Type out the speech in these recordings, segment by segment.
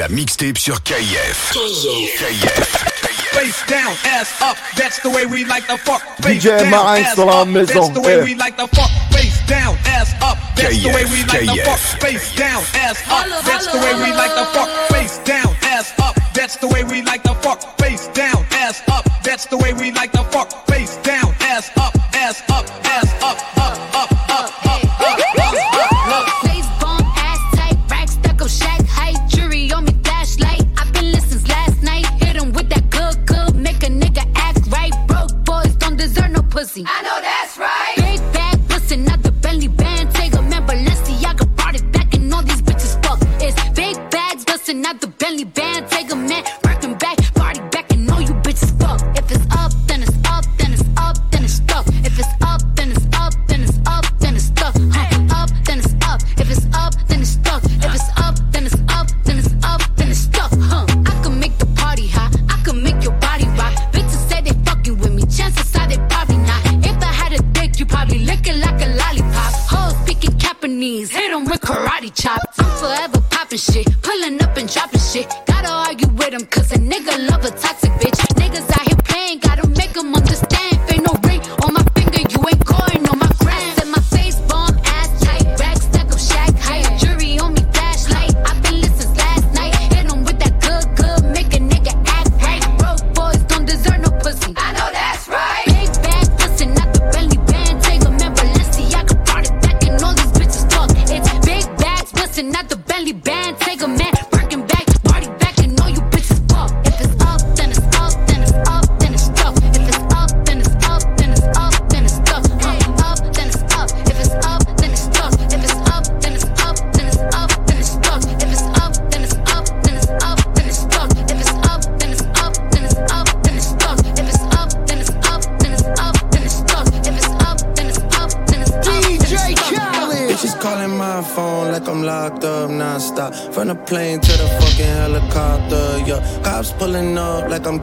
c'est la mixtape sur KIF. KIF. Face down, ass up, that's the way we like the fuck. Face DJ down, Marin ass sur la up, maison, That's the way we like the fuck. Face down, ass up, that's the way we like the fuck. Face down, ass up, that's the way we like the fuck. Face down, ass up, that's the way we like the fuck. Face down, ass up, that's the way we like the fuck. Face down,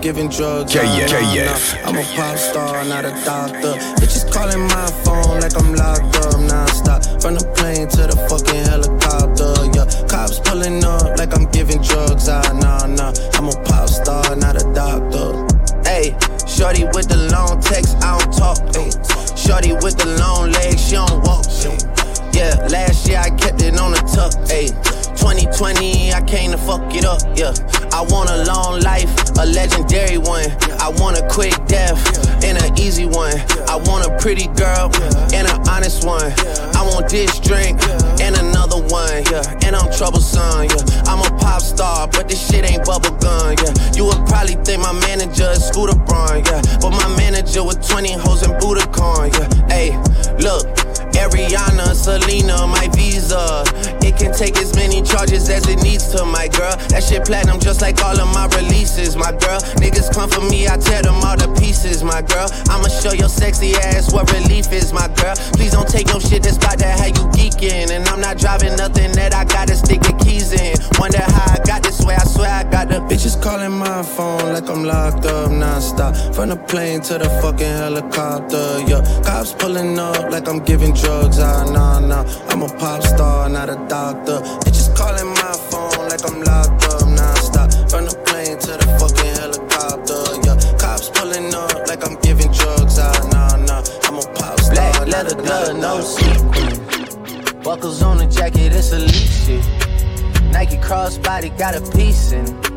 giving drugs. Nah, KF. nah. I'm a pop star, not a doctor. Troublesome. Yeah, I'm a pop star, but this shit ain't bubble gum. Yeah, you would probably think my manager is Scooter Braun. Yeah, but my manager with 20 hoes and Budokan. Yeah, hey, look. Ariana, Selena, my visa. It can take as many charges as it needs to, my girl. That shit platinum just like all of my releases, my girl. Niggas come for me, I tear them all to pieces, my girl. I'ma show your sexy ass what relief is, my girl. Please don't take no shit that's about bitches calling my phone like I'm locked up nonstop. From the plane to the fucking helicopter, yeah. Cops pulling up like I'm giving drugs. Ah, nah, nah. I'm a pop star, not a doctor. Bitches calling my phone like I'm locked up nonstop. From the plane to the fucking helicopter, yeah. Cops pulling up like I'm giving drugs. Ah, nah, nah. I'm a pop star. Black leather glove, no sequin. Buckles on the jacket, it's elite shit. Nike crossbody got a piece in.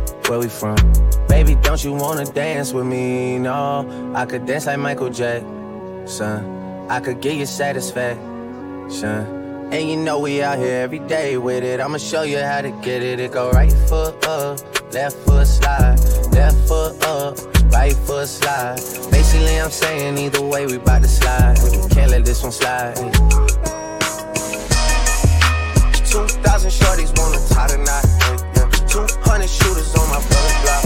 Where we from? Baby, don't you wanna dance with me? No, I could dance like Michael Jackson. I could get you satisfaction. Son And you know we out here every day with it. I'ma show you how to get it. It go right foot up, left foot slide, left foot up, right foot slide. Basically, I'm saying either way, we bout to slide. Can't let this one slide. 2,000 shorties wanna tie yeah, hundred shooters on my brother's block.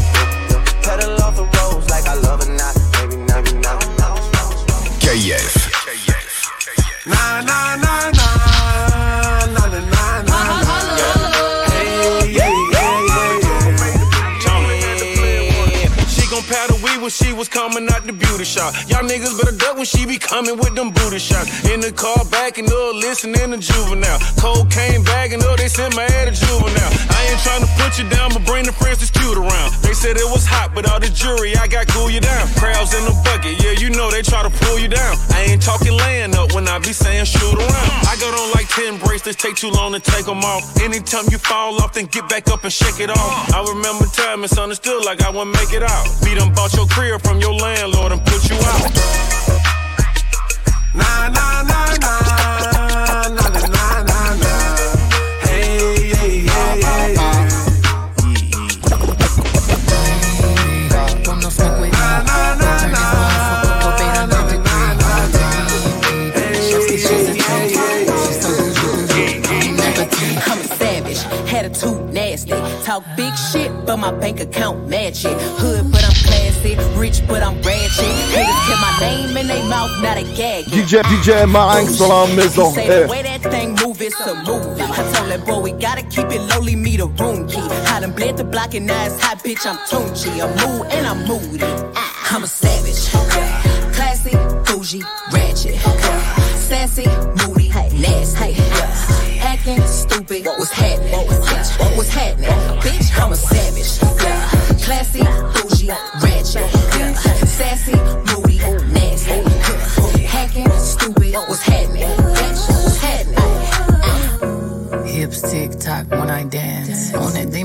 Pedal off the roads like I love or not. Maybe, maybe, not. KF. When she was coming out the beauty shop. Y'all niggas better duck when she be coming with them booty shots. In the car backing up, listening to juvenile. Cocaine bagging up, they sent my head to juvenile. I ain't trying to put you down, but bring the friends that's cute around. They said it was hot, but all the jury, I got cool you down. Crowds in the bucket, yeah, you know they try to pull you down. I ain't talking laying up when I be saying shoot around. I got on like 10 bracelets, take too long to take them off. Anytime you fall off, then get back up and shake it off. I remember time misunderstood like I wouldn't make it out. Beat them bought your crib from your landlord and put you out. Nah, nah, nah, nah, nah, nah, nah, nah, nah. Hey, hey, hey, hey, hey. Attitude nasty. Talk big shit, but my bank account match it. Hood, but I'm classy. Rich, but I'm ratchet. Niggas kept my name in their mouth, not a gag. DJ, DJ my Marinx sur la maison. Say the way that thing move, it's a movie. I told that boy we gotta keep it lowly, me the room key. I done bled the block and now it's hot, bitch. I'm Tunchi. I'm mood and I'm moody. Ah, I'm a savage. Classy, bougie, ratchet. Sassy, moody, nasty. Acting stupid, what's happening? Bitch, what's happening? Bitch, I'm a savage. Classy, bougie, ratchet. Sassy, moody, nasty. Hacking, stupid, what's happening? What's happening? Hips tick tock when I dance. On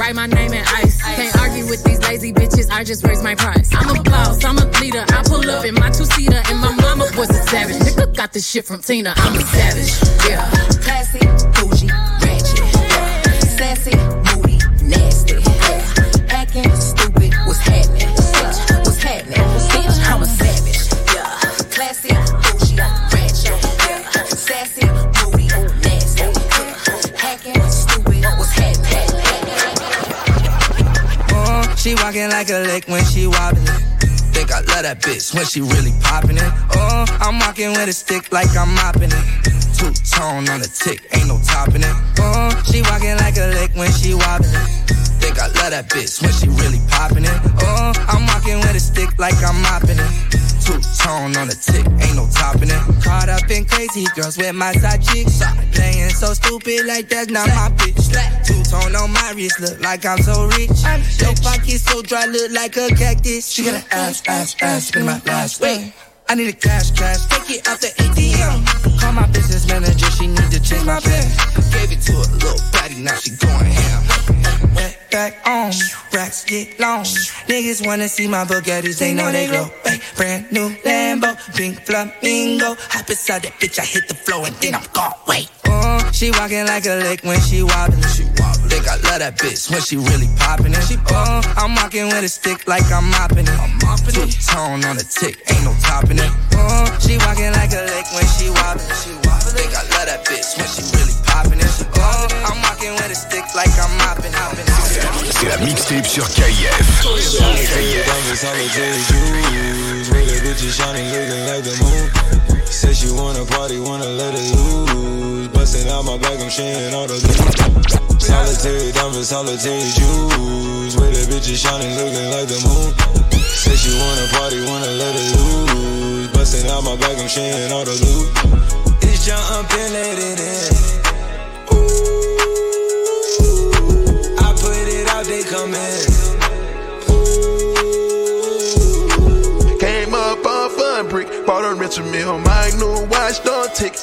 Write my name in ice. Can't argue with these lazy bitches. I just raise my price. I'm a boss. I'm a leader. I pull up in my two seater, and my mama was a savage. Nigga got this shit from Tina. I'm a savage. Yeah. Classy, bougie, ratchet. Sassy, she walking like a lick when she wobbling. Think I love that bitch when she really popping it. Oh, I'm walking with a stick like I'm mopping it. Two tone on the tick, ain't no topping it. Uh, she walking like a lick when she wobbling. Think I love that bitch when she really popping it. Oh, I'm walking with a stick like I'm mopping it. Two tone on the tick, ain't no topping it. Caught up in crazy girls with my side chicks. Playing so stupid like that's not my bitch. Two tone on my wrist, look like I'm so rich. Your pocket so dry, look like a cactus. She got an ass, ass, ass, spin my last. Wait. I need a cash, cash, take it out the ATM. Call my business manager, she need to change my pen. Gave it to a little baddie, now she going ham. Back, on, racks get long. Niggas wanna see my Bugattis, they know they glow. Brand new Lambo, pink flamingo. Hop inside that bitch, I hit the floor and then I'm gone. Wait. Uh, she walking like a lick when she wobbling. She wobbling. Think I love that bitch when she really popping it. She uh, I'm walking with a stick like I'm mopping it. I'm mopping it. Tone on the tick, ain't no topping it. Uh, she walking like a lick when she wobbling. She wobbling. Think I love that bitch when she really popping it. I'm walking with a stick like I'm. C'est la mixtape sur KF. Solitaire diamonds, solitaire jewels, where the bitches shining, looking like the moon. Said she wanna party, wanna let it loose. Busting out my back, I'm sharing all the loot. Solitary diamonds, solitary jewels. With the bitches shining, looking like the moon. Said she wanna party, wanna let it loose. Busting out my back, I'm sharing all the loot. It's jump and let it in. They come in. Came up on a brick, bought a Richard Mille, my new watch, don't tick.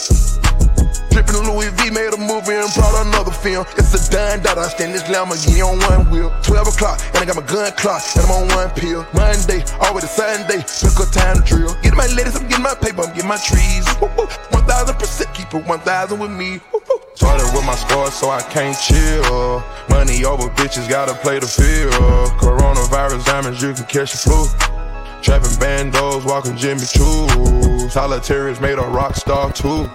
Drippin' Louis V made a movie and brought another film. It's a dime dot, I stand this Lamborghini on one wheel. 12 o'clock, and I got my gun clock, and I'm on one pill. Monday, always a Sunday, pick up time to drill. Getting my ladies, I'm getting my paper, I'm getting my trees. Woo, woo. 1000% keep it 1000 with me. Woo, woo. Started with my scars, so I can't chill. Money over bitches, gotta play the field. Coronavirus diamonds, you can catch the flu. Trapping bandos, walking Jimmy Choo. Solitaries made a rock star too.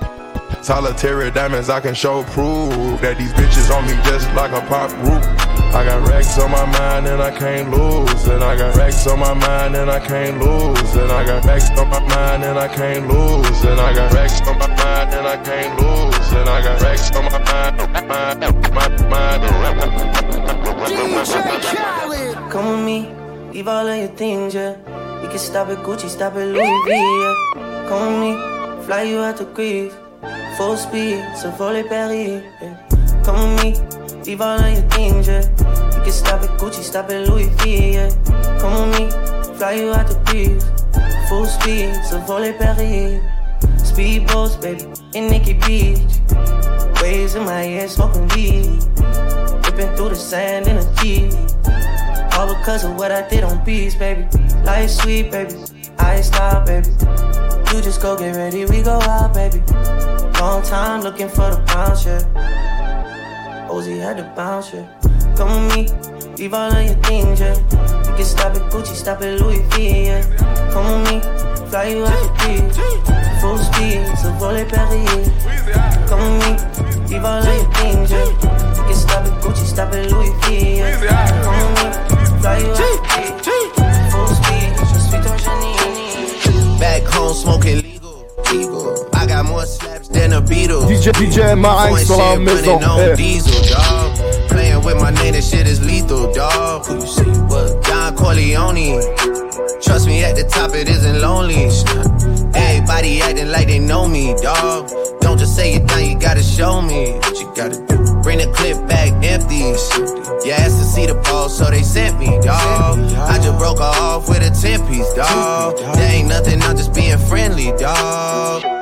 Solitary diamonds, I can show proof that these bitches on me just like a pop group. I got racks on my mind and I can't lose. And I got racks on my mind and I can't lose. And I got racks on my mind and I can't lose. And I got racks on my mind and I can't lose. And I got racks on my mind, mind, mind. Come with me, leave all of your things, yeah. We can stop at Gucci, stop at Louis V, yeah. Come with me, fly you out to Greece. Full speed, so volley Paris, yeah. Come with me, leave all of your things, yeah. You can stop at Gucci, stop at Louis V, yeah. Come with me, fly you out to Greece. Full speed, so volley Paris. Speedboats, baby, in Nikki Beach. Waves in my head, smoking weed. Ripping through the sand in a Jeep. All because of what I did on beats, baby. Life sweet, baby. I stop, baby. You just go get ready, we go out, baby. Long time looking for the bounce, yeah. Ozzy had to bounce, yeah. Come with me, leave all of your things, yeah. You can stop at Gucci, stop at Louis V, yeah. Come with me, fly you out the beach. Full speed, so volley Paris. Come with me, leave all of your things, yeah. You can stop at Gucci, stop at Louis V, yeah. Come with me, fly you out ton génie. Back home smoking legal, legal. I got more slaps than a Beatle. DJ, DJ Marinx sur la maison. Hey. Diesel, dog. Playing with my name, this shit is lethal, dog. Who you say was? Don Corleone. Trust me, at the top it isn't lonely. Everybody acting like they know me, dog. Don't just say it down, you gotta show me what you gotta do. Bring the clip back empty. You asked to see the ball, so they sent me, dog. I just broke her off with a 10 piece, dog. There ain't nothing, I'm just being friendly, dog.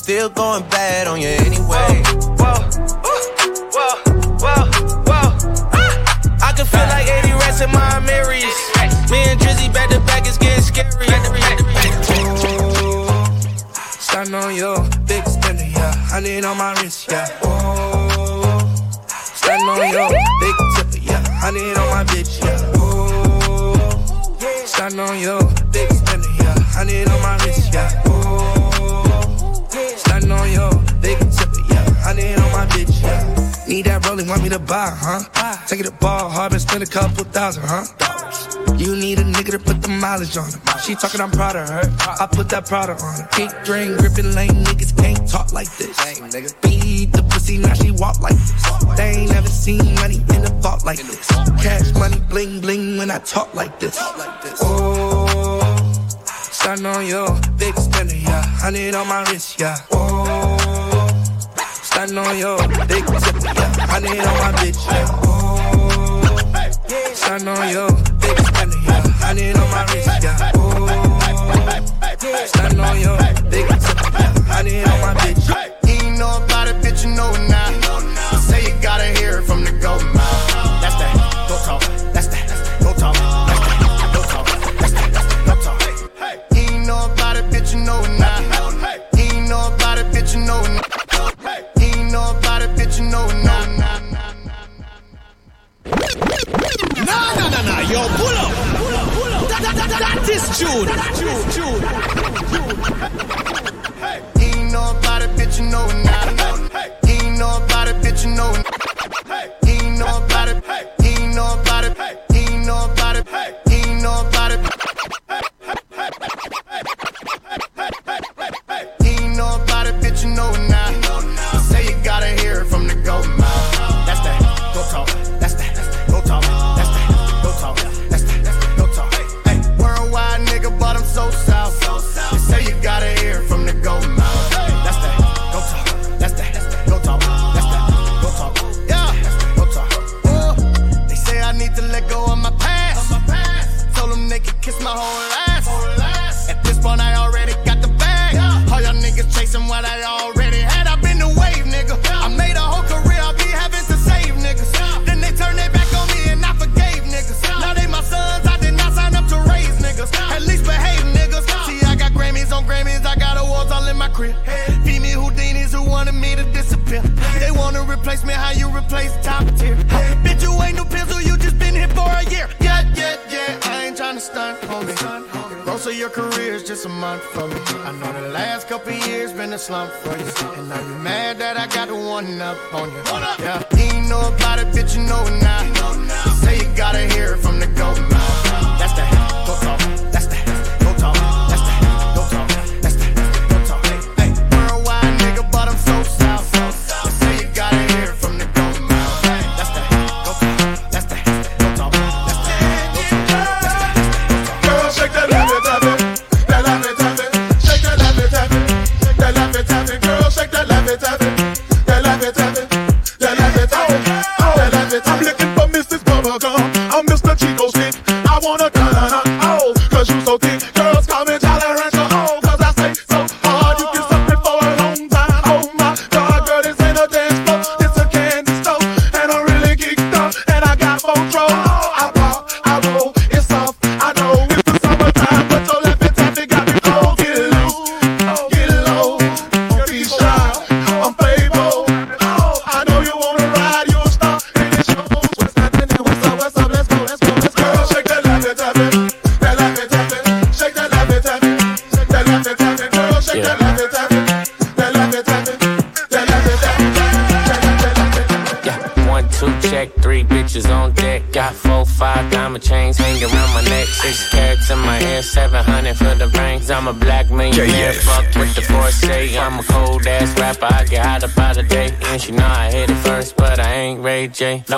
Still going bad on you anyway. Whoa, whoa, whoa, whoa. Ah. I can feel like 80 rats in my Marys. Me and Drizzy back to back is getting scary. Stand on your big spender, yeah. I need on my wrist, yeah. Oh, stand on your big tipper, yeah. I need on my bitch, yeah. Oh, stand on your big spender, yeah. I need on my wrist, yeah. Need that rolling, want me to buy, huh? Take it to ball hard and spend a couple thousand, huh? You need a nigga to put the mileage on him. She talking, I'm proud of her. I put that product on her. Kick, drain, gripping lane, niggas can't talk like this. Beat the pussy, now she walk like this. They ain't never seen money in a vault like this. Cash money, bling, bling when I talk like this. Oh, stand on your big spender, yeah. Need on my wrist, yeah. Oh, stand on your big tip, yeah. I need on my bitch, yeah. Oh, stand on your big spender, yeah. I need on my wrist, yeah. Oh, stand on your big tip, yeah. I need on my bitch. You ain't know about it, bitch, you know it now. Say you gotta hear it from the go mouth. about it, bitch, you know it. No, nah, nah, nah, nah, nah, nah, nah, yo, pull up, pull up, pull up. That, that, that, that is June. That is June. Hey. He ain't know about it, bitch, you know it. Nah, nah. Hey. He ain't know about it, bitch, you know it. Hey. He ain't know about it. Hey. He ain't know about it. Hey. He ain't know about it. Hey. He ain't know about it. Hey. He ain't know about it, bitch, you know it. Nah.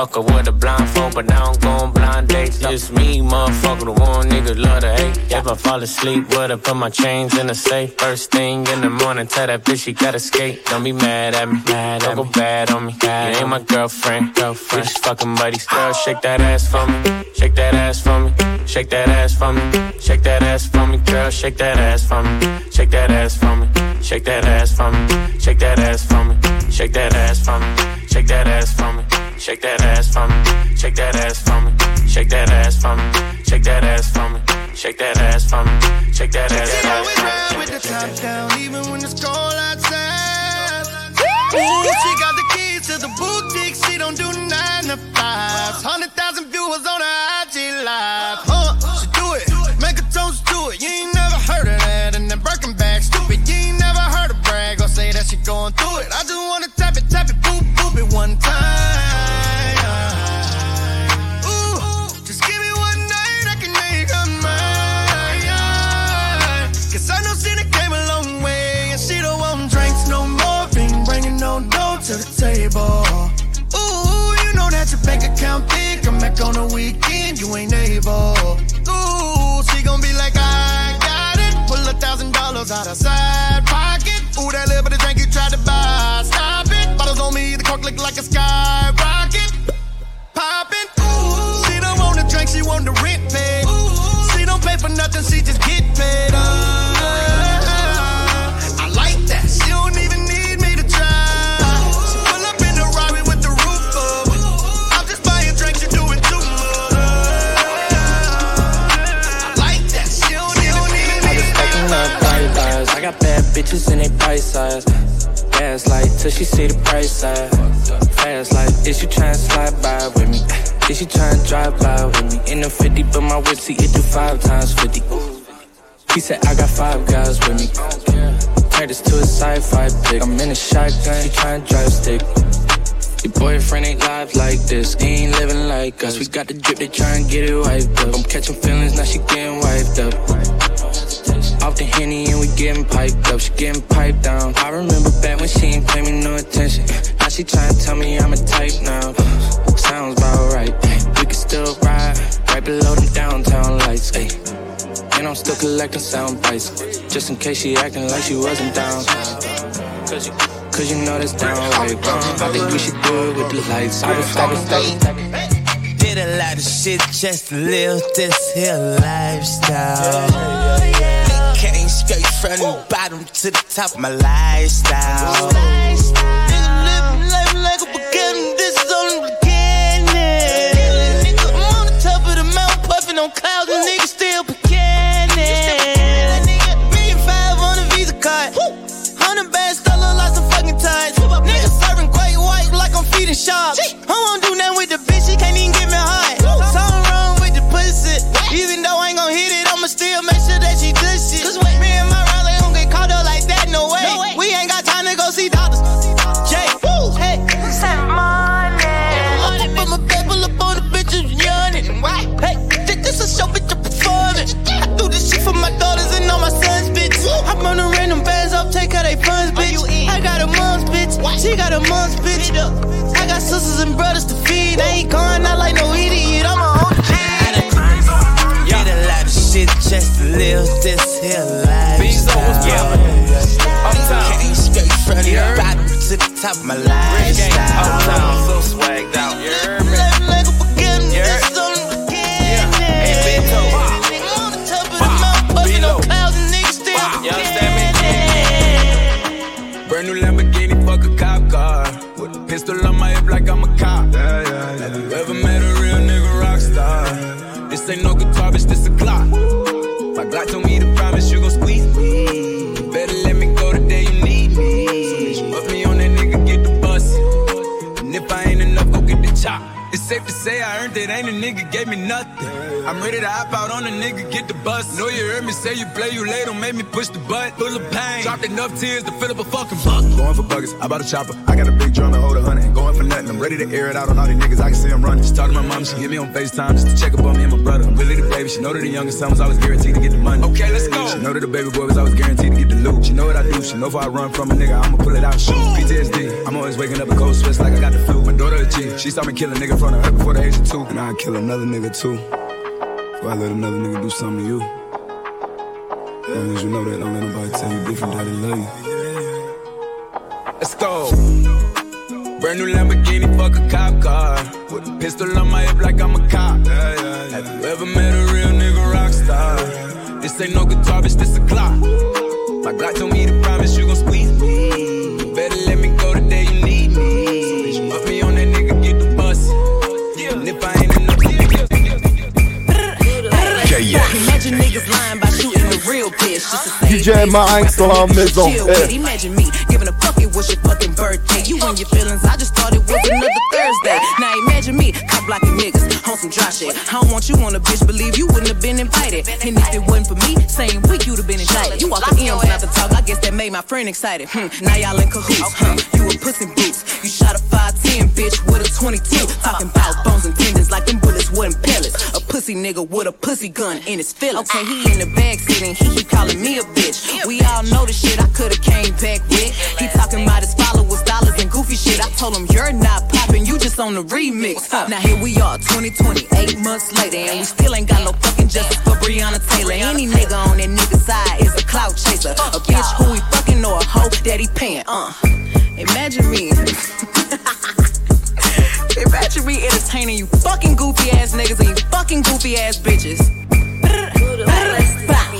Local with a blindfold, but now I don't go on blind dates. Just me, motherfucker, the one nigga love to hate. If I fall asleep, would I put my chains in a safe? First thing in the morning, tell that bitch she gotta skate. Don't be mad at me, mad don't go bad on me. You ain't my girlfriend, girlfriend. We just fucking buddies. Girl, shake that ass for me, shake that ass for me, shake that ass for me, shake that ass for me, girl, shake that ass for me, shake that ass for me, shake that ass for me, shake that ass for me, shake that ass for me, shake that ass for me, shake that ass for me, shake that ass for me, shake that ass for me, shake that ass for me, shake that ass for me, shake that ass She for always me. ride with the top down, even when it's cold outside. Ooh, she got the keys to the boutique. She don't do nine to fives. Hundred thousand viewers on her IG live. Huh? She do it, make a toast to it. You ain't never heard of that. And then Birkin bag, stupid. You ain't never heard her brag or say that she going through it. I just wanna tap it, tap it, boop, boop it one time. Like a skyrocket. Poppin', ooh. She don't want to drink, she want the rent paid. She don't pay for nothing, she just get paid. Uh, I like that. She don't even need me to try. She pull up in the Rari with the roof up. I'm just buying drinks, you doing too much. I like that. She don't even need me to Stacking up white lies. I got bad bitches in they price size. Gas light till she see the price tag. Fast like, is you tryna slide by with me? Is she tryna drive by with me? In the 50, but my whip see it do five times 50. He said I got five guys with me. Turned this to a sci-fi pick. I'm in a shotgun, she to drive stick. Your boyfriend ain't live like this. He ain't living like us. We got the drip, they and get it wiped up. I'm catching feelings, now she getting wiped up. Off the henny and we getting piped up. She getting piped down. I remember back when she ain't pay me no attention. Now she tryna tell me I'm a type now. Sounds about right. We can still ride right below them downtown lights. Ay. And I'm still collecting sound bites. Just in case she acting like she wasn't down. Cause you, cause you know that's downright wrong. Uh. I think we should do it with the lights. I was, I was, I was, Did a lot of shit just to live this here lifestyle. Came straight from the bottom to the top my lifestyle. Nigga living life like a beginning, this is only beginning. Nigga, I'm on the top of the mountain, puffing on clouds, and niggas still this here lifestyle. Uptown. Came straight from the bottom to the top of my lifestyle. Uptown, so swagged out. You I'm ready to hop out on a nigga, get the bus. Know you heard me say you play, you late, don't make me push the butt. Full of pain, dropped enough tears to fill up a fucking buck. Going for buggers, I bought a chopper. I got a big drum to hold a hundred. Going for nothing. I'm ready to air it out on all these niggas. I can see them running. She talked to my mom, she hit me on FaceTime just to check up on me and my brother. I'm really the baby. She know that the youngest son was always guaranteed to get the money. Okay, let's go. She know that the baby boy was always guaranteed to get the loot. She know what I do. She know if I run from a nigga, I'ma pull it out shoot. PTSD. I'm always waking up in cold sweats like I got the flu. My daughter a G. She saw me kill a nigga in front of her before the age of two. And I'd kill another nigga too. I let another nigga do something to you. As long as you know that, don't let nobody tell you different that they love you. Let's go. Brand new Lamborghini, fuck a cop car. With a pistol on my hip like I'm a cop. Have you ever met a real nigga rock star? This ain't no guitar, bitch, this a Glock. My Glock told me to promise you gon' squeeze me. Better let me go the day you need me. Niggas lying by shooting the real bitch. Just to say DJ dans la maison. chill Eh. Imagine me giving a fuck it was your fucking birthday. You and your feelings, I just thought it was another Thursday. Now imagine me cop blocking niggas on some dry shit. I don't want you on a bitch, believe you wouldn't have been invited. And if it wasn't for me, same week you'd have been indicted. You walk the M's not to talk, I guess that made my friend excited. Hmm. Now y'all in cahoots, huh? You a puss in boots. You shot a 5'10 bitch with a 22. Talking about bones and tendons like them bullets wasn't pellets. A pussy nigga with a pussy gun in his feelings. Okay, he in the backseat and he keep calling me a bitch. We all know the shit I coulda came back with. He talking about his followers, dollars, and goofy shit. I told him you're not popping, you just on the remix. Now here we are, 2020, eight months later, and we still ain't got no fucking justice for Breonna Taylor. Any nigga on that nigga side is a clout chaser, a bitch who he fucking or a hoe that he paying. Uh, imagine me. Imagine me entertaining you fucking goofy ass niggas and you fucking goofy ass bitches.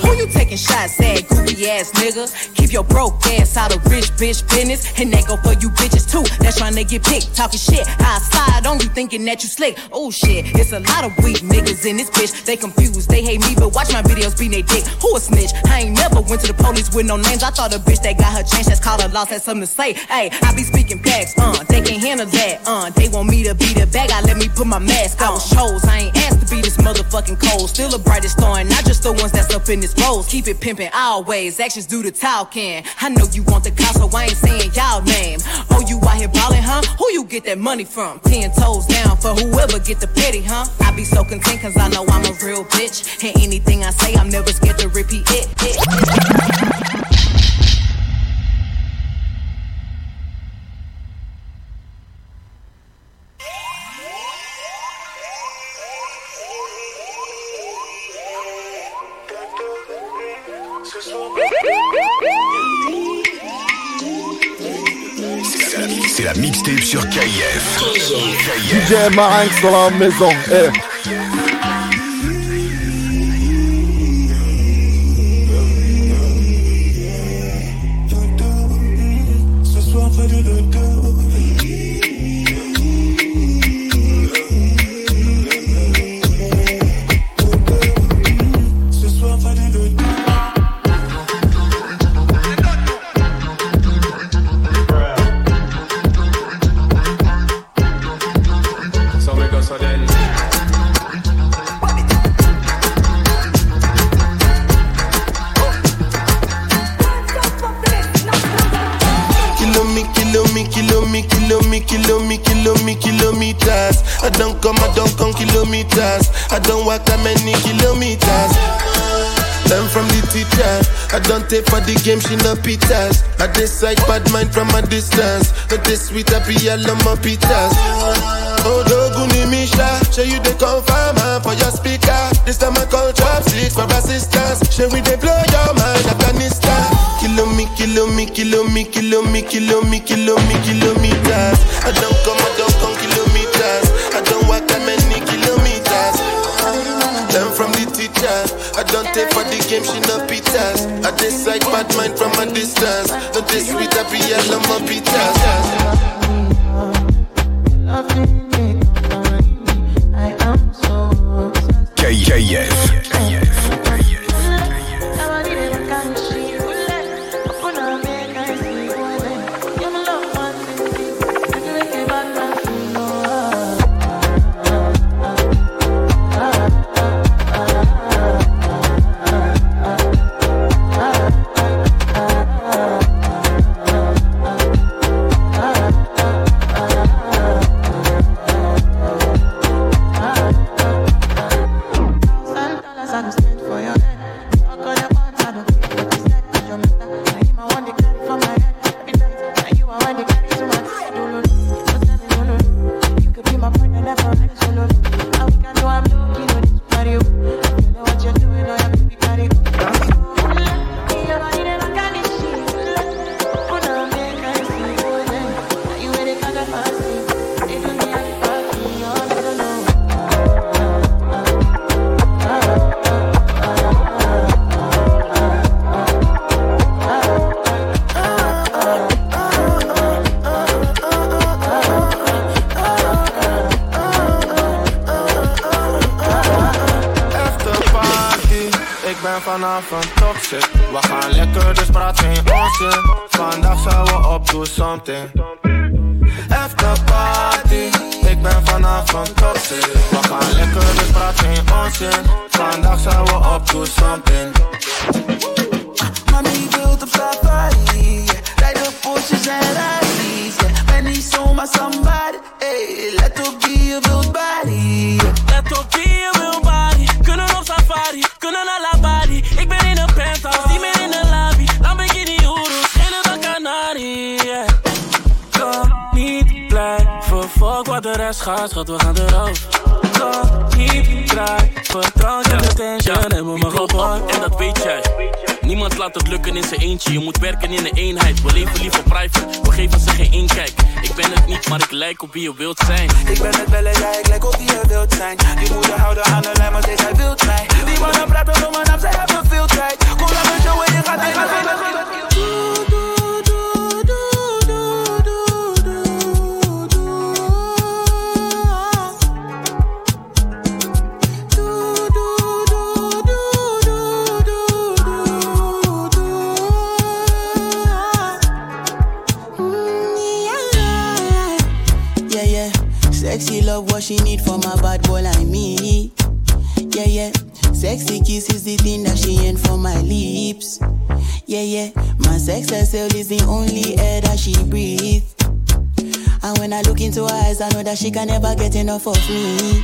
Who you taking shots at, goofy ass nigga? Keep your broke ass out of rich bitch business. And that go for you bitches too. That's trying to get picked, talking shit. I slide on you thinking that you slick. Oh shit, it's a lot of weak niggas in this bitch. They confused, they hate me, but watch my videos be they dick. Who a snitch? I ain't never went to the police with no names. I thought a bitch that got her chance, that's called a loss, had something to say. Hey, I be speaking facts, uh, they can't handle that, uh, they want me to be the bag, I let me put my mask on. I was chose, I ain't asked to be this motherfucking cold. Still the brightest star, and not just the ones that's up in this rose. Keep it pimping always, actions do the talking. I know you want the call, so I ain't saying y'all name. Oh, you out here ballin', huh? Who you get that money from? Ten toes down for whoever get the petty, huh? I be so content cause I know I'm a real bitch. And anything I say, I'm never scared to repeat it. it. C'est DJ Marinx dans la maison. Eh. The game, she no pitas. I decide bad mind from a distance. But this sweet, I be all on my pitas. Oh, Doguni Misha, show you the confirm for your speaker. This time I call chopsticks for assistance. Show we they blow your mind, Afghanistan. Kilo me, kilo me, kilo me, kilo me, kilo me, kilo me, kilometers. I don't come, I don't come For the game, she no pitas. I decide bad mind from a distance. Not this sweet, I be all on my pitas. KF. Lekker, dus praat geen onzin. Vandaag zijn we op to something. After party, ik ben vanavond toxic. We gaan lekker, dus praat geen onzin. Vandaag zijn we op to something. Mami wilt op safari. Rijd op Porsches en yeah. Ben niet zomaar somebody. Hey, let op wie je wilt body. Let op wie je de gaat, schat, we gaan erover. Kan niet blijven, drank en de tension, en we mag op En dat weet jij. Niemand laat het lukken in zijn eentje. Je moet werken in een eenheid. We leven liever private. We geven ze geen inkijk. Ik ben het niet, maar ik lijk op wie je wilt zijn. Ik ben het bellen, ja, ik lijk op wie je wilt zijn. Die moeder houden aan de lijn, maar steeds hij wilt mij. Die mannen praten om mijn naam, zij hebben veel tijd. Kom naar mijn show en je gaat even love, what she need from a bad boy like me. Yeah, yeah. Sexy kiss is the thing that she ain't for my lips. Yeah, yeah. My sex herself is the only air that she breathes. And when I look into her eyes, I know that she can never get enough of me.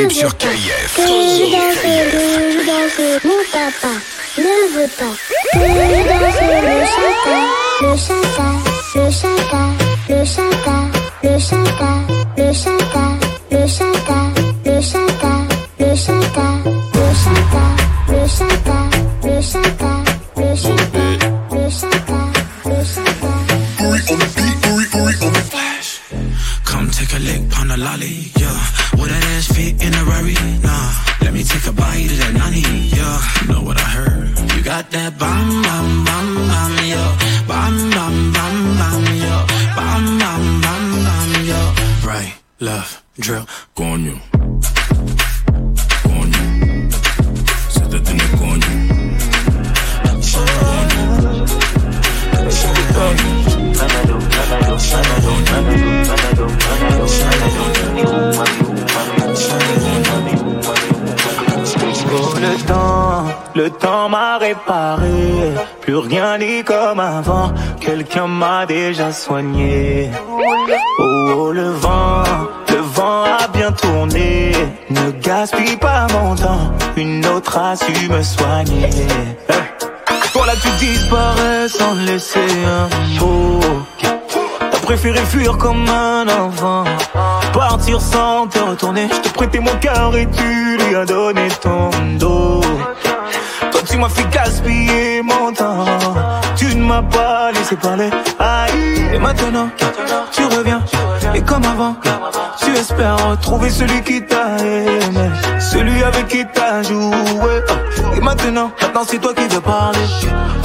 tube sur KIF. Mon papa ne veut pas. Le le chata, le chata, le chata. M'a déjà soigné. Oh, oh, le vent, le vent a bien tourné. Ne gaspille pas mon temps. Une autre a su me soigner. Eh. Toi là, tu disparais sans laisser un mot. T'as préféré fuir comme un enfant. Partir sans te retourner. Je t'ai prêté mon cœur et tu lui as donné ton dos. Toi, tu m'as fait gaspiller mon temps. Tu ne m'as pas laissé parler. Aïe, et maintenant, tu reviens. Et comme avant, tu espères retrouver celui qui t'a aimé. Celui avec qui t'as joué. Et maintenant, maintenant c'est toi qui veux parler.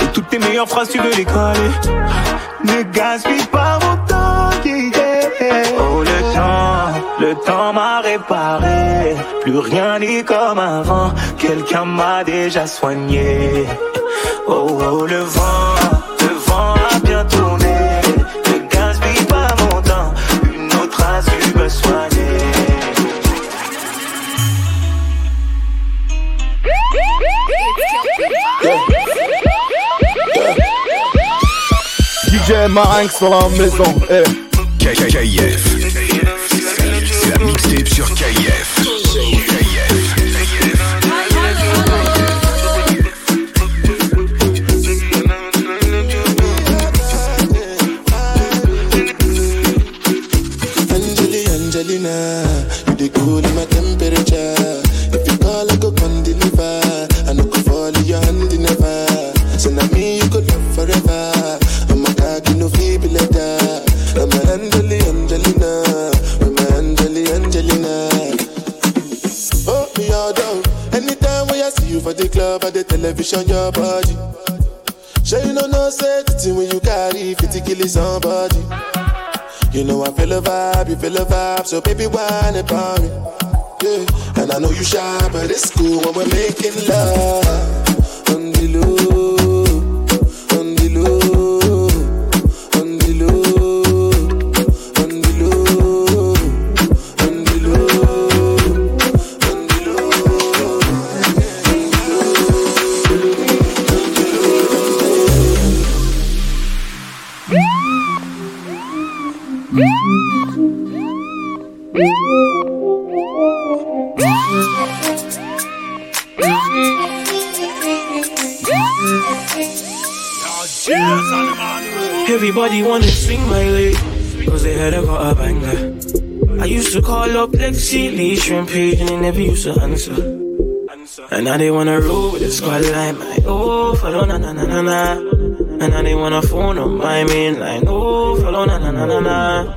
Et toutes tes meilleures phrases, tu veux les coller. Ne gaspille pas mon temps. Oh, le temps, le temps m'a réparé. Plus rien n'est comme avant. Quelqu'un m'a déjà soigné. Oh, oh, le vent, DJ Marinx dans la maison, eh. KKF. C'est la mixtape sur KF. The your body. Sure you know no safety when you carry 50 kill somebody. You know I feel a vibe, you feel a vibe, so baby whine about me. Yeah, and I know you shy, but it's cool when we're making love. On Everybody wanna swing my way, cause they heard I got a banger. I used to call up Lexi Lee Shrimp Page and they never used to answer. And now they wanna roll with the squad line, my oh, follow na na na na na. And now they wanna phone on my main line, oh, follow na na na na na.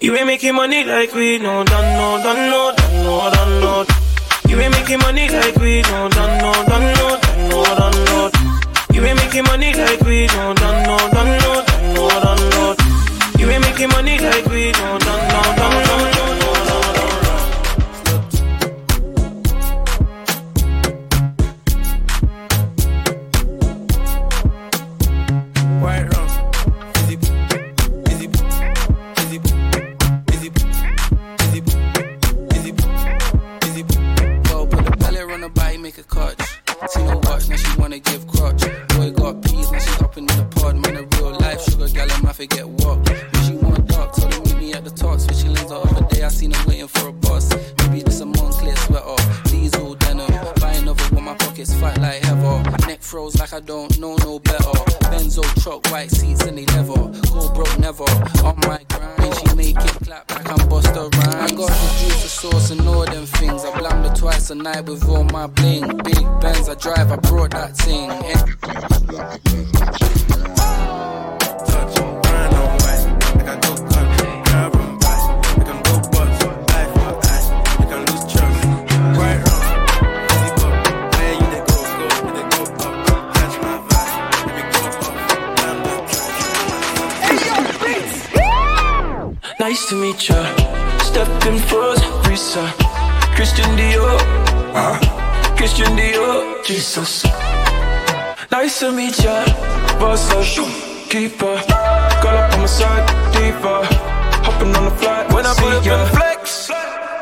You ain't making money like we no done no done no done no done no. You ain't making money like we no done no done no done no done no. You ain't making money like we no done making money like fat like heather. Neck froze like I don't know no better. Benzo truck, white seats and they leather. Go broke never. On my grind, she make it clap like I'm Busta Rhymes. I got the juice, the sauce, and all them things. I blammed her twice a night with all my bling. Big Benz I drive, I brought that thing. To meet ya. Stepped in froze, Risa. Christian Dior. Uh, Christian Dior. Jesus. Nice to meet ya. Boss up, keeper. Girl up on my side, deeper. Hopping on the flight when I put up flex.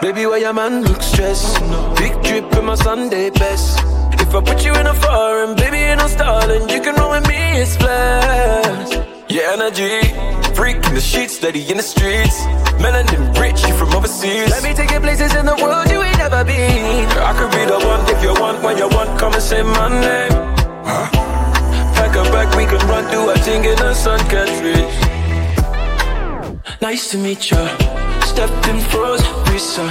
Baby, why your man look stressed? Big drip in my Sunday best. If I put you in a foreign, baby, ain't no stalling. You can roll with me, it's flash. Yeah, energy. Freak in the sheets, steady in the streets. Melanin rich, you from overseas. Let me take you places in the world you ain't never been. I could be the one if you want, when you want, come and say my name. Huh? Pack a bag, we can run through a thing in the sun can't. Nice to meet ya. Stepped in froze, Risa.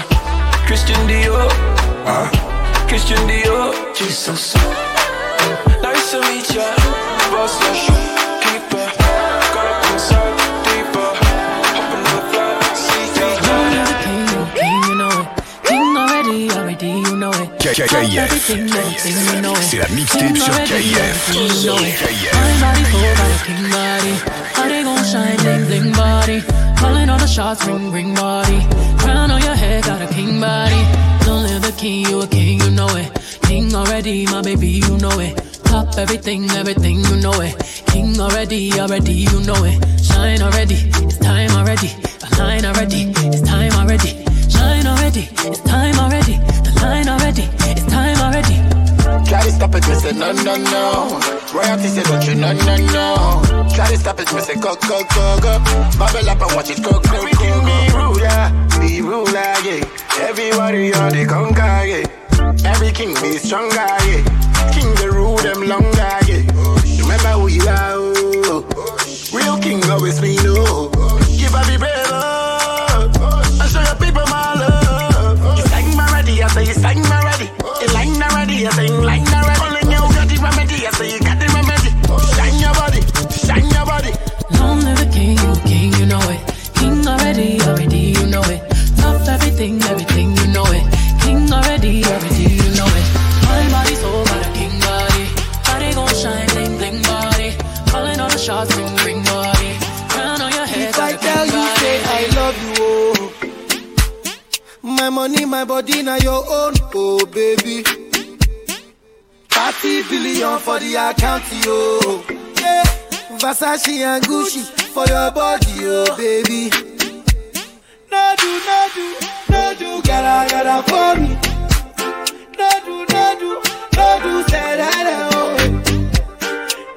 Christian Dior. Huh? Christian Dior. Jesus. Nice to meet ya. Boss, they gon' shine, bling, bling body. Calling all the shots, ring, ring body. Crown on your head, got a king body. Don't live a king, you a king, you know it. King already, my baby, you know it. Top everything, everything, you know it. King already, already, you know it. Shine already, it's time already. The line already, it's time already. Shine already, it's time already. The line already, it's time already. Try to stop it, me say no, no, no. Royalty say don't you, no, no, no. Try to stop it, me say go, go, go, go. Bubble up and watch it go, go, go, go. Be ruler, be ruler, yeah. Everybody on the conquer, yeah. Every king be stronger, yeah. King the rule them longer, yeah. Remember who you are, oh. Real king always be no. Give up the you sang my ready. You line already, I say you line already. Only you got the remedy, I say you got the remedy. Shine your body, shine your body. Long live the king, you king, you know it. King already, already, you know it. Top everything, everything, you know it. King already, already, you know it. My body so got a king body. Body gon' shine, bling, bling body. Calling all the shots, My money, my body, now your own, oh baby. 30 billion for the account, yo. Yeah. Versace and Gucci for your body, oh baby. No do, no do, no do, gotta, gotta for me. No do, no do, no do, say that, oh.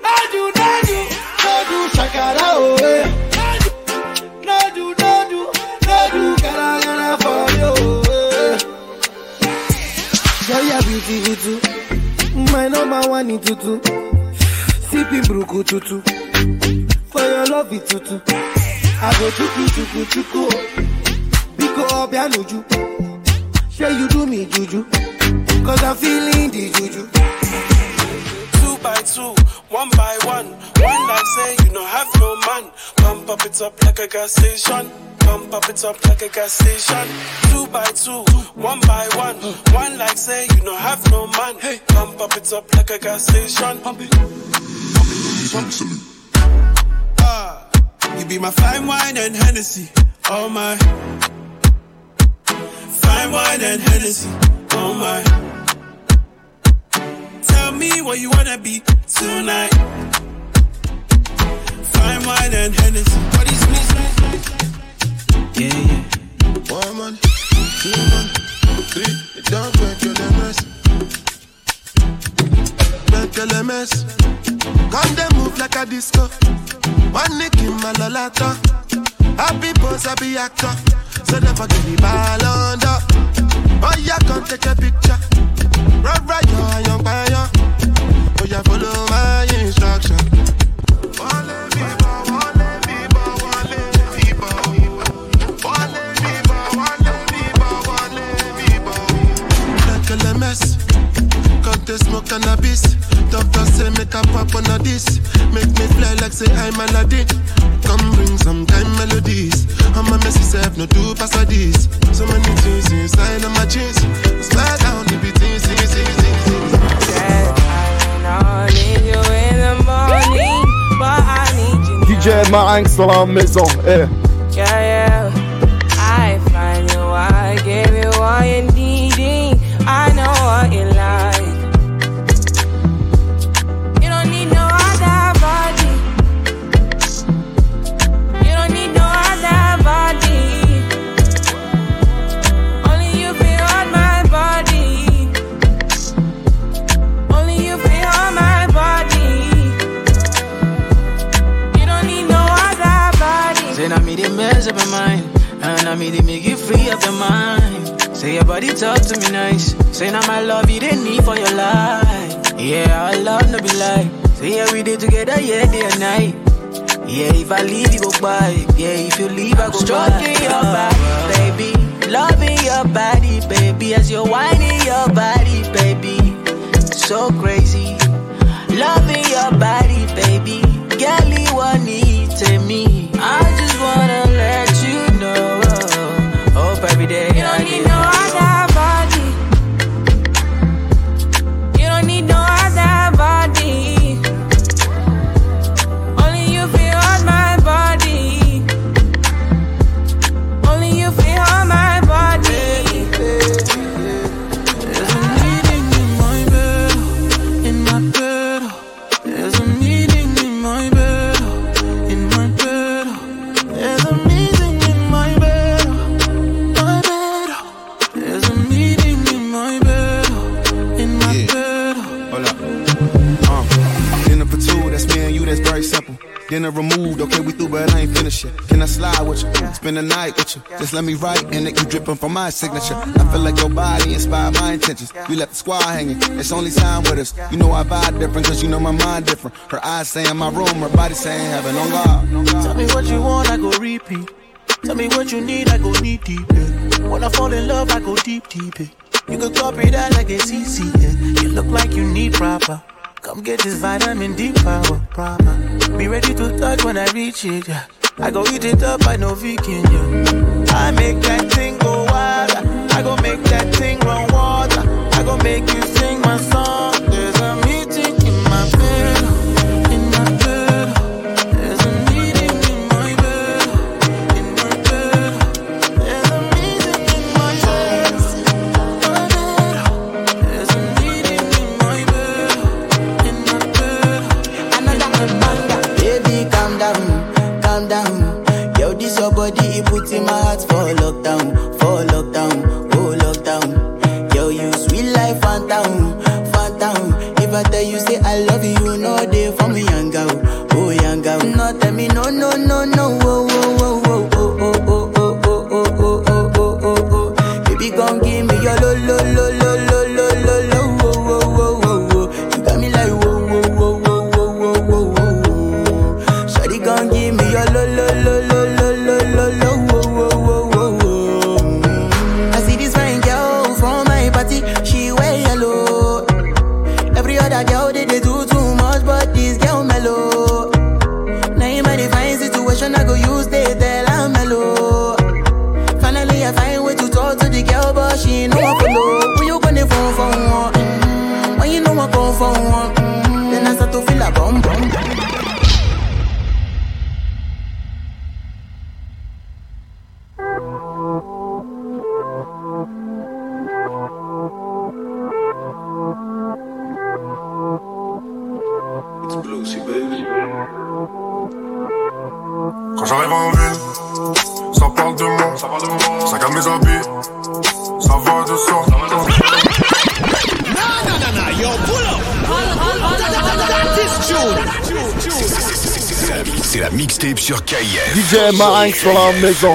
No do, no do, no do, shakara, oh. eh. Girl, you're. My number one in tutu. Sipping bruku tutu. For your love it tutu. I go chuku chuku chuku. Biko obianuju. Say you do me juju. Cause I'm feeling the juju. two by two, one by one. One like say you no have no man. Pump up it up like a gas station. Pump up it up like a gas station. Two by two, one by one. One like say you no have no man. Hey, pump up it up like a gas station. Pump it. Ah, you be my fine wine and Hennessy. Oh my. Fine wine and Hennessy. Oh my. Me what you wanna be tonight. Fine wine and Hennessy. Is me? Yeah, yeah. One man, two man, three. Don't break your lemons. Break your lemons. Come they move like a disco. One nick in my lolata. Happy boss, happy actor. So never give me ball under. Yeah, come take a picture. Oh follow my instruction. Wale mi cut smoke cannabis. Doctor say make a pop on a this. Make me fly like say I'm Aladdin. Come bring some kind melodies. I'm a messy self, no do pass a this. So many things inside of my jeans. Slide down the beat, sing, sing, sing, sing, sing. I need you in the morning, but I need you DJ Marinx dans la maison. Eh. Yeah, yeah. my signature. I feel like your body inspired my intentions. You left the squad hanging, it's only time with us. You know I vibe different, cause you know my mind different. Her eyes say in my room, her body saying heaven on God. Tell me what you want, I go repeat. Tell me what you need, I go deep deep. Yeah. When I fall in love, I go deep deep. Yeah. You can copy that like it's easy. Yeah. You look like you need proper. Come get this vitamin D power proper. Be ready to touch when I reach it. Yeah. I go eat it up, I know vegan. Yeah. I make that thing go wild. I go make that thing run water. I go make you sing my song. put in my heart for lockdown, for lockdown, oh lockdown. Yo, you sweet life, phantom, phantom. If I tell you. sur KIF. DJ Marinx sur la maison.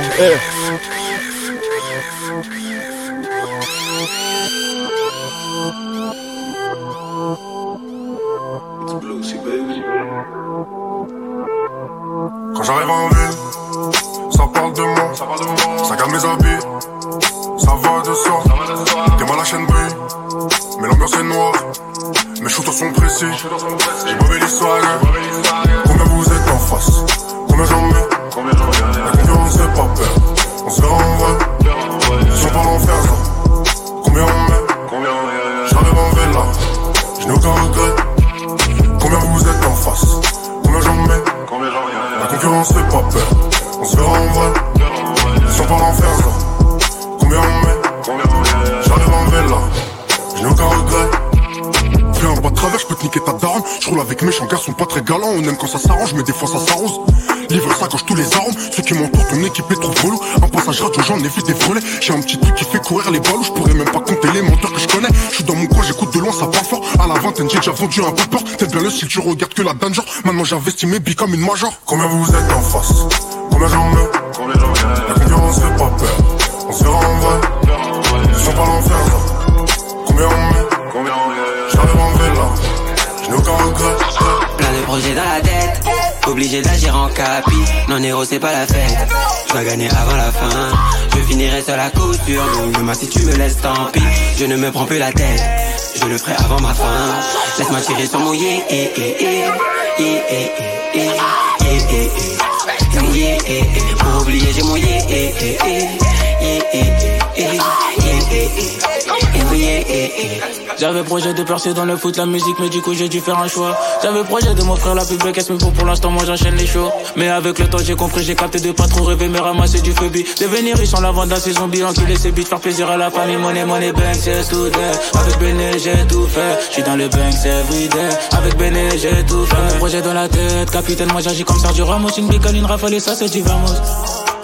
Kenji, j'ai vendu un rapport. T'es bien le si tu regardes que la danger. Maintenant j'investis mes billes comme une major. Combien vous êtes en face Combien j'en veux La concurrence fait pas peur. On se rend en vrai. Sans pas l'enfer. Combien on met J'arrive en vélo. Je n'ai aucun regret. Plein de projets dans la tête. Obligé d'agir en capi, non héros c'est pas la fête Je dois gagner avant la fin Je finirai sur la couture Donc demain si tu me laisses tant pis Je ne me prends plus la tête je le ferai avant ma fin. Laisse-moi tirer sur mon yeah, yeah, yeah, yeah, yeah, Pour oublier, j'ai mon. J'avais projet de percer dans le foot, la musique, mais du coup j'ai dû faire un choix. J'avais projet de m'offrir la pub caisse, mais pour, pour l'instant moi j'enchaîne les shows. Mais avec le temps j'ai compris, j'ai capté de pas trop rêver, mais ramasser du phobie. Devenir riche en la vente d'un ses zombies, enculer ses beats, faire plaisir à la famille, money, money, bank, c'est tout Avec Béné j'ai tout fait, j'suis dans le bank, everyday. Avec Béné j'ai tout fait. Projet dans la tête, capitaine, moi j'agis comme Sergio Ramos, une bicane, une rafale et ça c'est du vamos.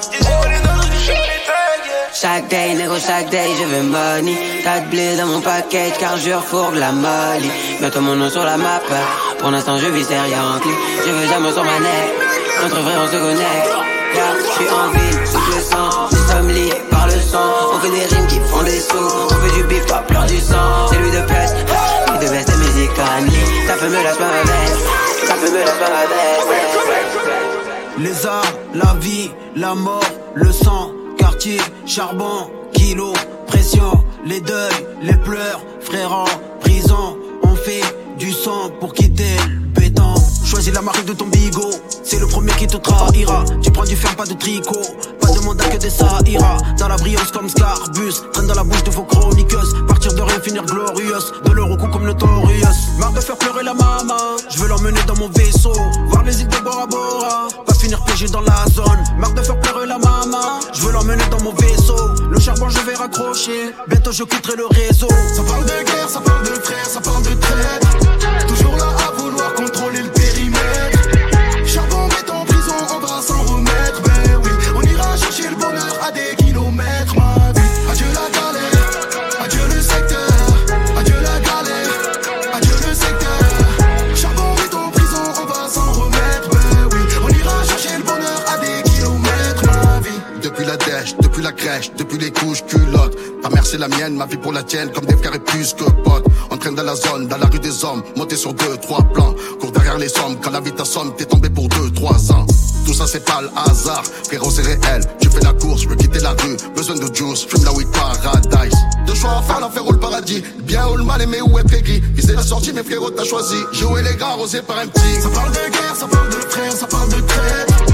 Chaque day, négo, chaque day, je veux money. T'as de blé dans mon paquet, car je refourgue la molly. Mets mon nom sur la map. Pour l'instant, je vis sérieux Je veux jamais sur ma neck. Entre frères, on se connecte. Car je suis en ville, sous le sang. Nous sommes liés par le son. On fait des rimes qui font des sous. On fait du bif, pas plein du sang. C'est lui de peste. Lui de best, musique only. Ça peut me lâcher ma veste. Ça peut me lâcher ma veste. Les arts, la vie, la mort, le sang charbon, kilo, pression, les deuils, les pleurs, frères en prison, on fait du sang pour quitter. Choisis la marque de ton bigot, c'est le premier qui te trahira. Tu prends du fer, pas de tricot, pas de mandat que des ça ira. Dans la brillance comme Scarbus, traîne dans la bouche de vos chroniqueuses. Partir de rien, finir glorieuse, de leur coup comme notorious. Marre de faire pleurer la maman, je veux l'emmener dans mon vaisseau, voir les îles de Bora Bora finir piégé dans la zone. Marre de faire pleurer la maman, je veux l'emmener dans mon vaisseau. Le charbon, je vais raccrocher, bientôt je quitterai le réseau. Ça parle de guerre, ça parle de frères, ça parle de traite. La mienne, ma vie pour la tienne, comme des frères et plus que potes. On traîne dans la zone, dans la rue des hommes, monté sur deux, trois plans. Cours derrière les sommes, quand la vie t'assomme, t'es tombé pour deux, trois ans. Tout ça c'est pas le hasard, frérot c'est réel. Tu fais la course, je veux quitter la rue, besoin de juice, fume la weed paradise. Deux choix à faire, l'enfer ou le paradis. Bien ou le mal aimé ou être aigri. Viser la sortie, mes frérots t'as choisi. Jouer les gars, rosé par un petit. Ça parle de guerre, ça parle de frères, ça parle de traite.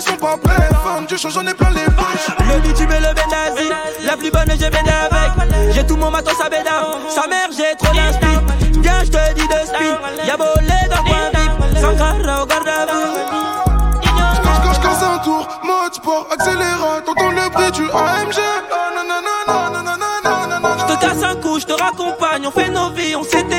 Ils sont pas prêts. Femme, je change, j'en ai plein les poches. Le bitume et le la plus bonne, j'ai béné avec. J'ai tout mon matos à bédam. Sa mère, j'ai trop d'inspi. Viens, je te dis de speed. Y'a volé dans coin vif. Sans carreau, garde à vous. Quand je casse un tour, mode sport, accélérate. T'entends le bruit du AMG. Je te casse un coup, je te raccompagne. On fait nos vies, on s'était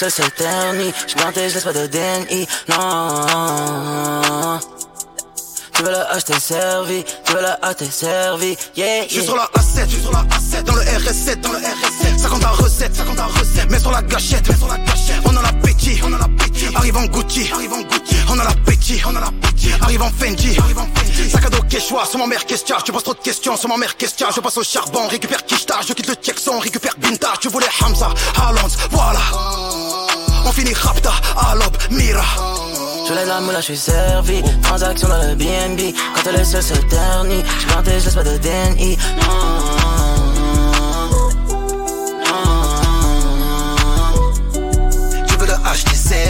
se s'éternise. J'plantais, je laisse pas de DNI. Non. Tu veux la acheter servi, tu veux la acheter servi, yeah, yeah. J'suis sur la A7, j'suis sur la A7, dans le RS7, dans le RS7. 50 à recette, 50 à recette. Mets sur la gâchette, mets sur la gâchette. On a l'appétit, on a l'appétit. Arrive en Gucci, arrive en Gucci. On a l'appétit, on a l'appétit. Arrive en Fendi, arrive en Fendi. Sac à dos choix, sur ma mère question, je pose trop de questions, sur ma mère question, je passe au charbon, récupère Kishta, je quitte le Texan, récupère Binta, tu voulais Hamza, Haaland, voilà. On finit Rapta, Alob, Mira. Je lève la moula, je suis servi. Transaction dans le BNB. Quand elle est seule, se ternit. Je je laisse pas de DNI.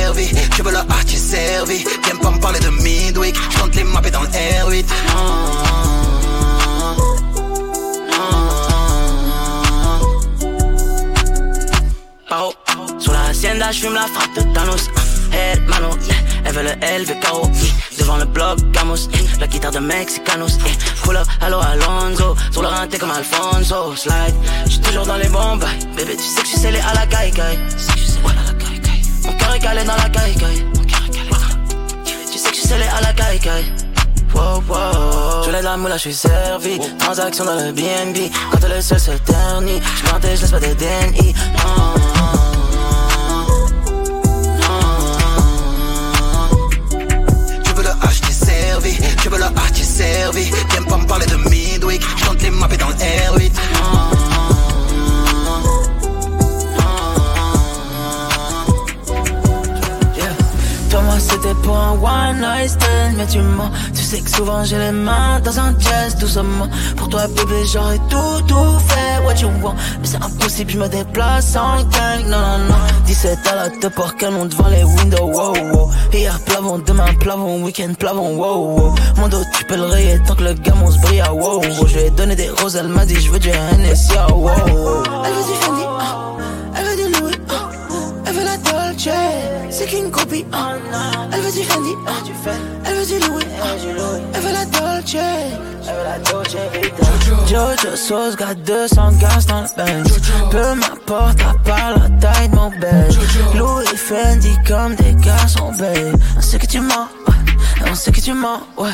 Servi. Tu veux le H, t'es servi. Viens pas me parler de Midweek. Je compte les mappes dans le R8. Paro, sur la hacienda, je fume la frappe de Thanos. Hey, mano, yeah. Elle veut le LV Devant le bloc, Gamos, La guitare de Mexicanos, yeah. Pull up, hello Alonso Sur le rinté comme Alfonso Slide, j'suis toujours dans les bombes Bébé, tu sais que j'suis scellé à la caille caille Mon cœur est calé dans la caille caille Tu sais que j'suis scellé à la caille caille Wow, wow. Je l'ai la moula, j'suis servi. Transaction dans le BNB. Quand est seule, se ternit. J'plantais, j'laisse pas de DNI. Je veux le artiste servi. Viens pas me parler de Midweek. Je tente les mappes dans le R8. C'était pour un one night stand Mais tu mens, tu sais que souvent j'ai les mains dans un jazz doucement. Pour toi bébé j'aurais tout, tout fait. What you want? Mais c'est impossible, je me déplace en gang. Non, non, non. 17 à la pour qu'elle monte devant les windows. Wow, wow. Hier plavon, demain plavon, week-end plavon Wow, wow. Mon dos tu peux le rayer tant que le gamin se brille. Ah, Wow, Je lui ai donné des roses, elle m'a dit je veux du NSI ah, Wow, Elle veut du ah. Dolce, c'est qu'une copie ah. Elle veut du Fendi, ah. elle veut du Louis, elle veut la Dolce. Elle veut la Dolce Jojo sauce, got 200 gaz dans le bench. Peu m'importe à part la taille de mon belge. Louis Fendi comme des garçons belles. On sait que tu mens, ouais. on sait que tu mens, ouais.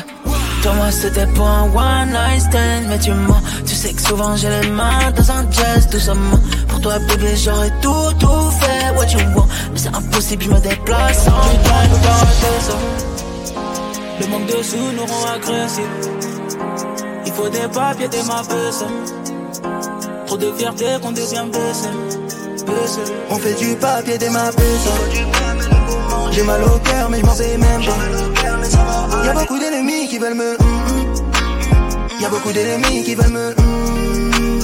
Toi moi c'était pour un one night stand. Mais tu mens, tu sais que souvent j'ai les mains dans un jazz doucement. Pour toi bébé j'aurais tout, tout fait. What you want? Mais c'est impossible, je me déplace sans Le manque de sous nous rend agressifs. Il faut des papiers, des ma Trop de fierté qu'on devient baissé On fait du papier, des ma J'ai mal au cœur mais je m'en sais même pas Y'a beaucoup d'ennemis qui veulent me mm, mm. Y'a beaucoup d'ennemis qui veulent me mm,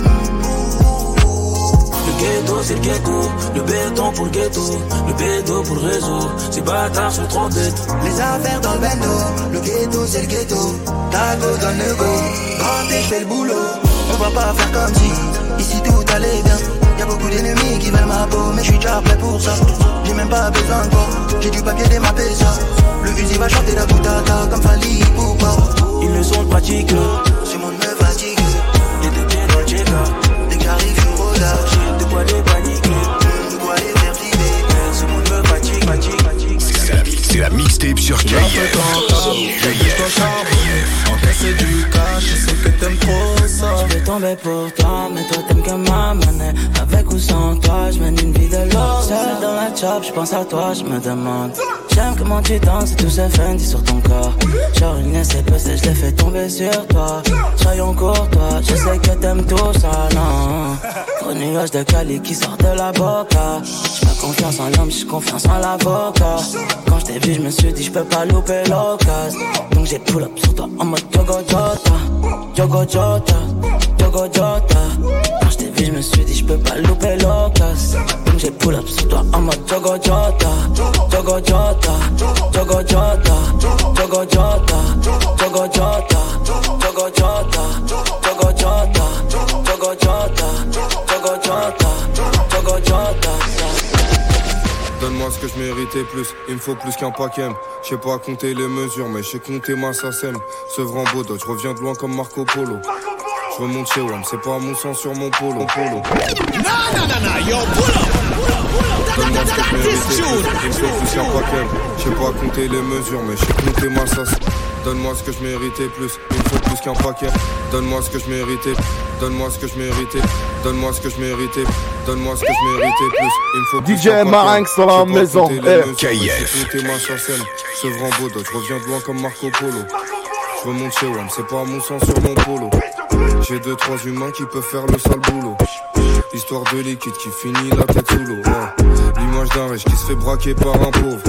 Le ghetto c'est le ghetto, le béton pour le ghetto, le béton pour le réseau, ces bâtards sont trop bêtes. Les affaires dans le bendo, le ghetto c'est le ghetto, go donne le go, quand je fais le boulot, on va pas faire comme si, ici tout allait bien. Y'a beaucoup d'ennemis qui veulent ma peau, mais je déjà prêt pour ça. J'ai même pas besoin de j'ai du papier démappé ça. Le fusil va chanter la boutata comme Fali pourquoi? Ils ne sont pratiques, ce monde me fatigue. Les deux pieds dans le dès que j'arrive, je rosa. De quoi les C'est la mixtape sur KF. Encaisser du cash, je sais que t'aimes trop ça. Je vais tomber pour toi, mais toi t'aimes que ma monnaie. Avec ou sans toi, je mène une vie de l'or. Seul dans la chop, je pense à toi, je me demande. J'aime comment tu danses et tout se Fendi sur ton corps. Genre une SCPC, je l'ai fait tomber sur toi. Soyons courtois, je sais que t'aimes tout ça, non. Gros nuage de Cali qui sort de la boca. J'suis pas confiance en l'homme, j'suis confiance en l'avocat. Quand j't'ai vu, j'me suis dit j'peux pas louper l'occasion. Donc j'ai pull up sur toi en mode Jogo Jota. Jogo Jota, Jogo Jota. Quand j't'ai vu, j'me suis dit j'peux pas louper l'occasion. Donc j'ai pull up sur toi en mode Jogo Jota. Jogo Jota, Jogo Jota, Jogo Jota, Jogo Jota, Jogo Jota, Jogo Jota, Jogo Jota, Donne-moi ce que je méritais plus, il me faut plus qu'un paquet. Je sais pas compter les mesures, mais je sais compter ma SACEM. Sevran Baudot, je reviens de loin comme Marco Polo. Je remonte chez WAM, c'est pas mon sang sur mon polo. polo. Non, non, non, non, yo, pull up! Donne-moi ce que je méritais plus, il me faut plus qu'un paquet. Je sais pas compter les mesures, mais je sais compter ma SACEM. Donne-moi ce que je méritais plus, me faut plus qu'un paquet. Donne-moi ce que je méritais, donne-moi ce que je méritais, donne-moi ce que je méritais, donne-moi ce que je méritais plus. Il me faut plus DJ Marinx dans la maison. KF. Ce Sevran Baudot, je reviens de loin comme Marco Polo. Je remonte chez One, c'est pas mon sang sur mon polo. J'ai deux, trois humains qui peuvent faire le sale boulot. Histoire de liquide qui finit la tête sous l'eau. L'image d'un riche qui se fait braquer par un pauvre.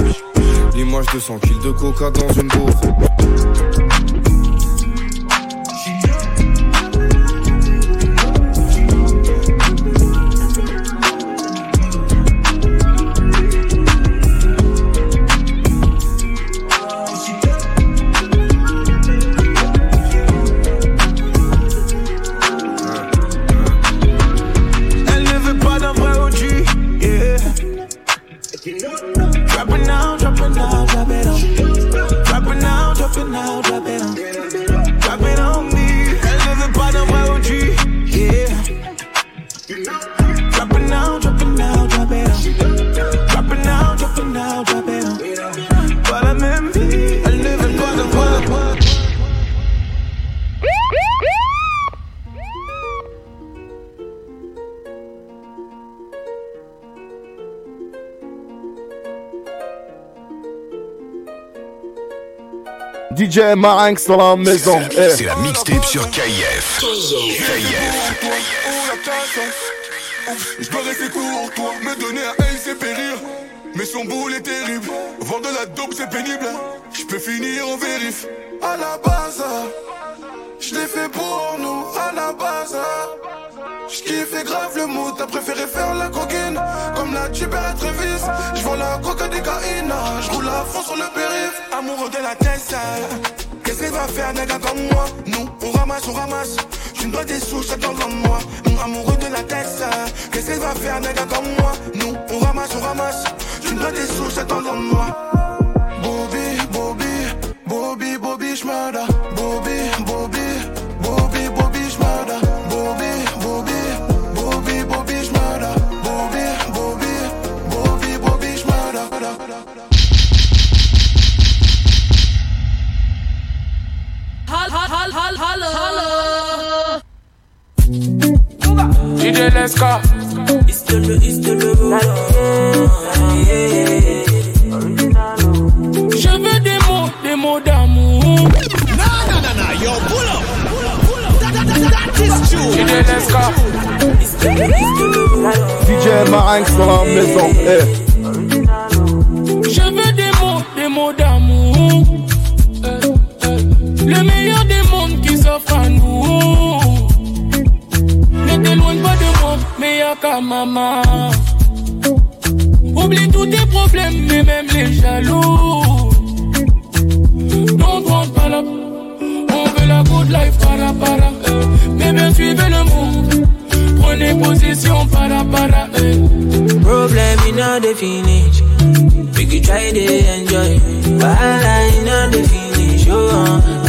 L'image de 100 kills de coca dans une bouffe. DJ Marinx dans la maison. Eh. C'est la mixtape sur KIF. KIF. Je dois rester courtois, me donner à elle c'est périr. Mais son boule est terrible, vendre de la dope c'est pénible. Je peux finir en vérif. À la base, je l'ai fait pour nous. À la base, je kiffe grave le mood. T'as préféré faire la coquine, comme la Tuber et Trévis. Je vends la coca des caïna, je roule à fond sur le périph. Amoureux de la tête, qu'est-ce qu'elle va faire, nègre comme moi? Nous, on ramasse, on ramasse. Tu me dois des sous, j'attends comme moi. Nous, amoureux de la tête, qu'est-ce qu'elle va faire, nègre comme moi? Nous, on ramasse, on ramasse. Tu me dois des sous, j'attends comme moi. Bobby, Bobby, Bobby, Bobby, j'murder. DJ Leska. Je veux des mots, des mots d'amour. Nah, nah, nah, nah, yo, pull up. Pull up, pull up. That, that, that, that is true. DJ Leska. DJ Marinx dans la maison. Eh. Je veux des mots, des mots d'amour. Euh, euh, Le meilleur de y'a qu'à maman. Oublie tous tes problèmes, mais même les jaloux. Don't want pas là. On veut la good life, para para. Mais bien suivez le move. Prenez position, para para. in all the finish. We could try to enjoy. Wahala in all the finish.